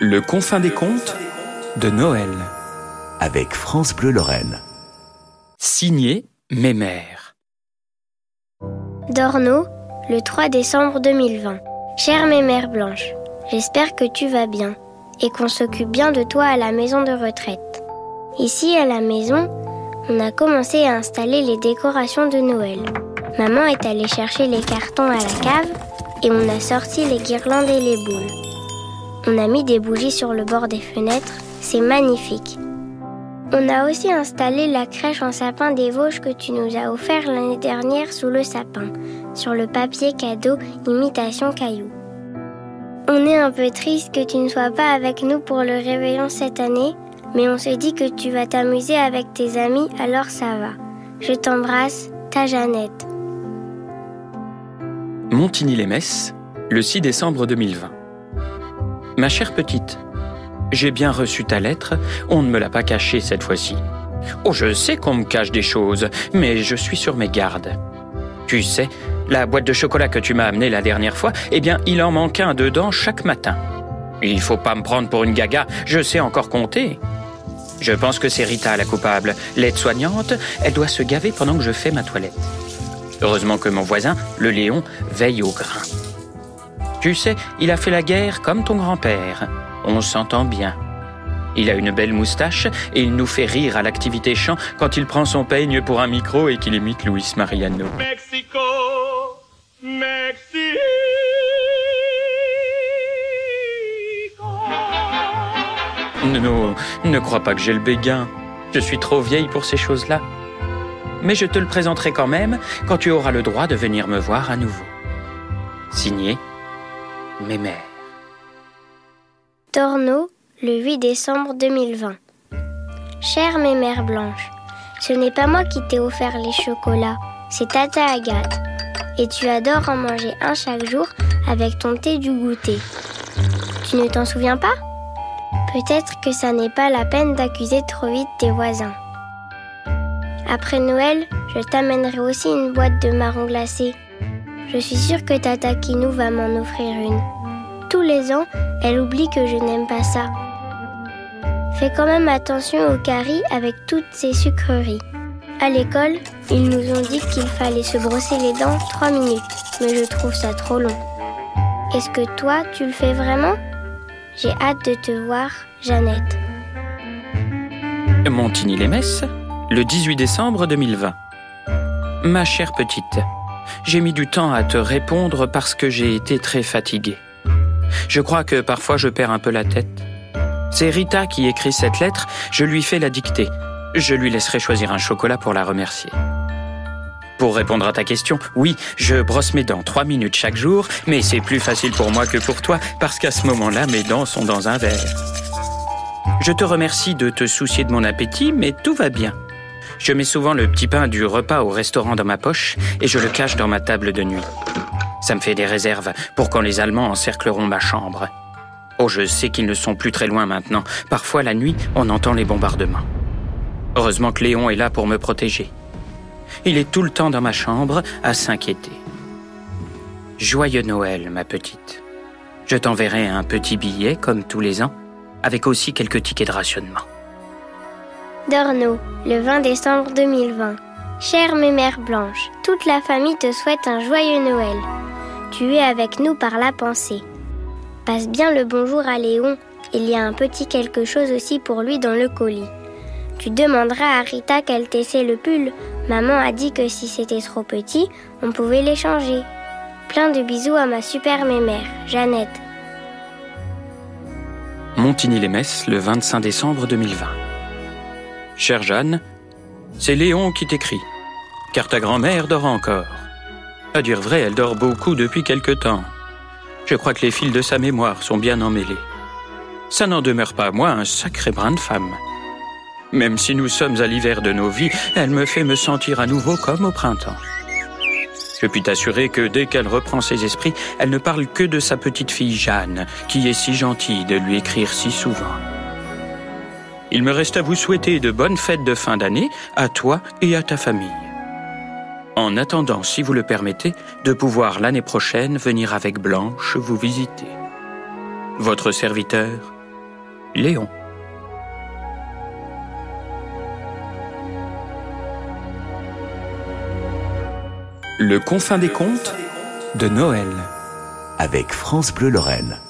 Le confin des contes de Noël. avec France Bleu Lorraine. Signé Mémère. Dorno, le 3 décembre 2020. Chère mémère blanche, j'espère que tu vas bien et qu'on s'occupe bien de toi à la maison de retraite. Ici, à la maison, on a commencé à installer les décorations de Noël. Maman est allée chercher les cartons à la cave et on a sorti les guirlandes et les boules. On a mis des bougies sur le bord des fenêtres, c'est magnifique. On a aussi installé la crèche en sapin des Vosges que tu nous as offert l'année dernière sous le sapin, sur le papier cadeau imitation caillou. On est un peu triste que tu ne sois pas avec nous pour le réveillon cette année, mais on se dit que tu vas t'amuser avec tes amis, alors ça va. Je t'embrasse, ta Jeannette. Montigny-les-Messes, le 6 décembre 2020. Ma chère petite, j'ai bien reçu ta lettre, on ne me l'a pas cachée cette fois-ci. Oh, je sais qu'on me cache des choses, mais je suis sur mes gardes. Tu sais, la boîte de chocolat que tu m'as amenée la dernière fois, eh bien, il en manque un dedans chaque matin. Il faut pas me prendre pour une gaga, je sais encore compter. Je pense que c'est Rita la coupable. L'aide-soignante, elle doit se gaver pendant que je fais ma toilette. Heureusement que mon voisin, le Léon, veille au grain. Tu sais, il a fait la guerre comme ton grand-père. On s'entend bien. Il a une belle moustache et il nous fait rire à l'activité chant quand il prend son peigne pour un micro et qu'il imite Luis Mariano. Mexico, Mexico. Non, ne crois pas que j'ai le béguin. Je suis trop vieille pour ces choses-là. Mais je te le présenterai quand même quand tu auras le droit de venir me voir à nouveau. Signé Mémère. Le 8 décembre 2020. Chère mémère blanche, ce n'est pas moi qui t'ai offert les chocolats, c'est Tata Agathe. Et tu adores en manger un chaque jour avec ton thé du goûter. Tu ne t'en souviens pas? Peut-être que ça n'est pas la peine d'accuser trop vite tes voisins. Après Noël, je t'amènerai aussi une boîte de marrons glacés. Je suis sûre que Tata Kinou va m'en offrir une. Tous les ans, elle oublie que je n'aime pas ça. Fais quand même attention au caries avec toutes ces sucreries. À l'école, ils nous ont dit qu'il fallait se brosser les dents 3 minutes, mais je trouve ça trop long. Est-ce que toi, tu le fais vraiment? J'ai hâte de te voir, Jeannette. Montigny-les-Messes, le 18 décembre 2020. Ma chère petite, j'ai mis du temps à te répondre parce que j'ai été très fatigué. Je crois que parfois je perds un peu la tête. C'est Rita qui écrit cette lettre, je lui fais la dictée. Je lui laisserai choisir un chocolat pour la remercier. Pour répondre à ta question, oui, je brosse mes dents trois minutes chaque jour, mais c'est plus facile pour moi que pour toi, parce qu'à ce moment-là, mes dents sont dans un verre. Je te remercie de te soucier de mon appétit, mais tout va bien. Je mets souvent le petit pain du repas au restaurant dans ma poche et je le cache dans ma table de nuit. Ça me fait des réserves pour quand les Allemands encercleront ma chambre. Oh, je sais qu'ils ne sont plus très loin maintenant. Parfois, la nuit, on entend les bombardements. Heureusement que Léon est là pour me protéger. Il est tout le temps dans ma chambre à s'inquiéter. Joyeux Noël, ma petite. Je t'enverrai un petit billet, comme tous les ans, avec aussi quelques tickets de rationnement. Dorno, le 20 décembre 2020. Chère mémère blanche, toute la famille te souhaite un joyeux Noël. Tu es avec nous par la pensée. Passe bien le bonjour à Léon. Il y a un petit quelque chose aussi pour lui dans le colis. Tu demanderas à Rita qu'elle t'essaie le pull. Maman a dit que si c'était trop petit, on pouvait l'échanger. Plein de bisous à ma super mémère, Jeannette. Montigny-les-Messes, le 25 décembre 2020. Chère Jeanne, c'est Léon qui t'écrit, car ta grand-mère dort encore. À dire vrai, elle dort beaucoup depuis quelque temps. Je crois que les fils de sa mémoire sont bien emmêlés. Ça n'en demeure pas moins un sacré brin de femme. Même si nous sommes à l'hiver de nos vies, elle me fait me sentir à nouveau comme au printemps. Je puis t'assurer que dès qu'elle reprend ses esprits, elle ne parle que de sa petite fille Jeanne, qui est si gentille de lui écrire si souvent. Il me reste à vous souhaiter de bonnes fêtes de fin d'année à toi et à ta famille. En attendant, si vous le permettez, de pouvoir l'année prochaine venir avec Blanche vous visiter. Votre serviteur, Léon. Le confin des contes de Noël. Avec France Bleu Lorraine.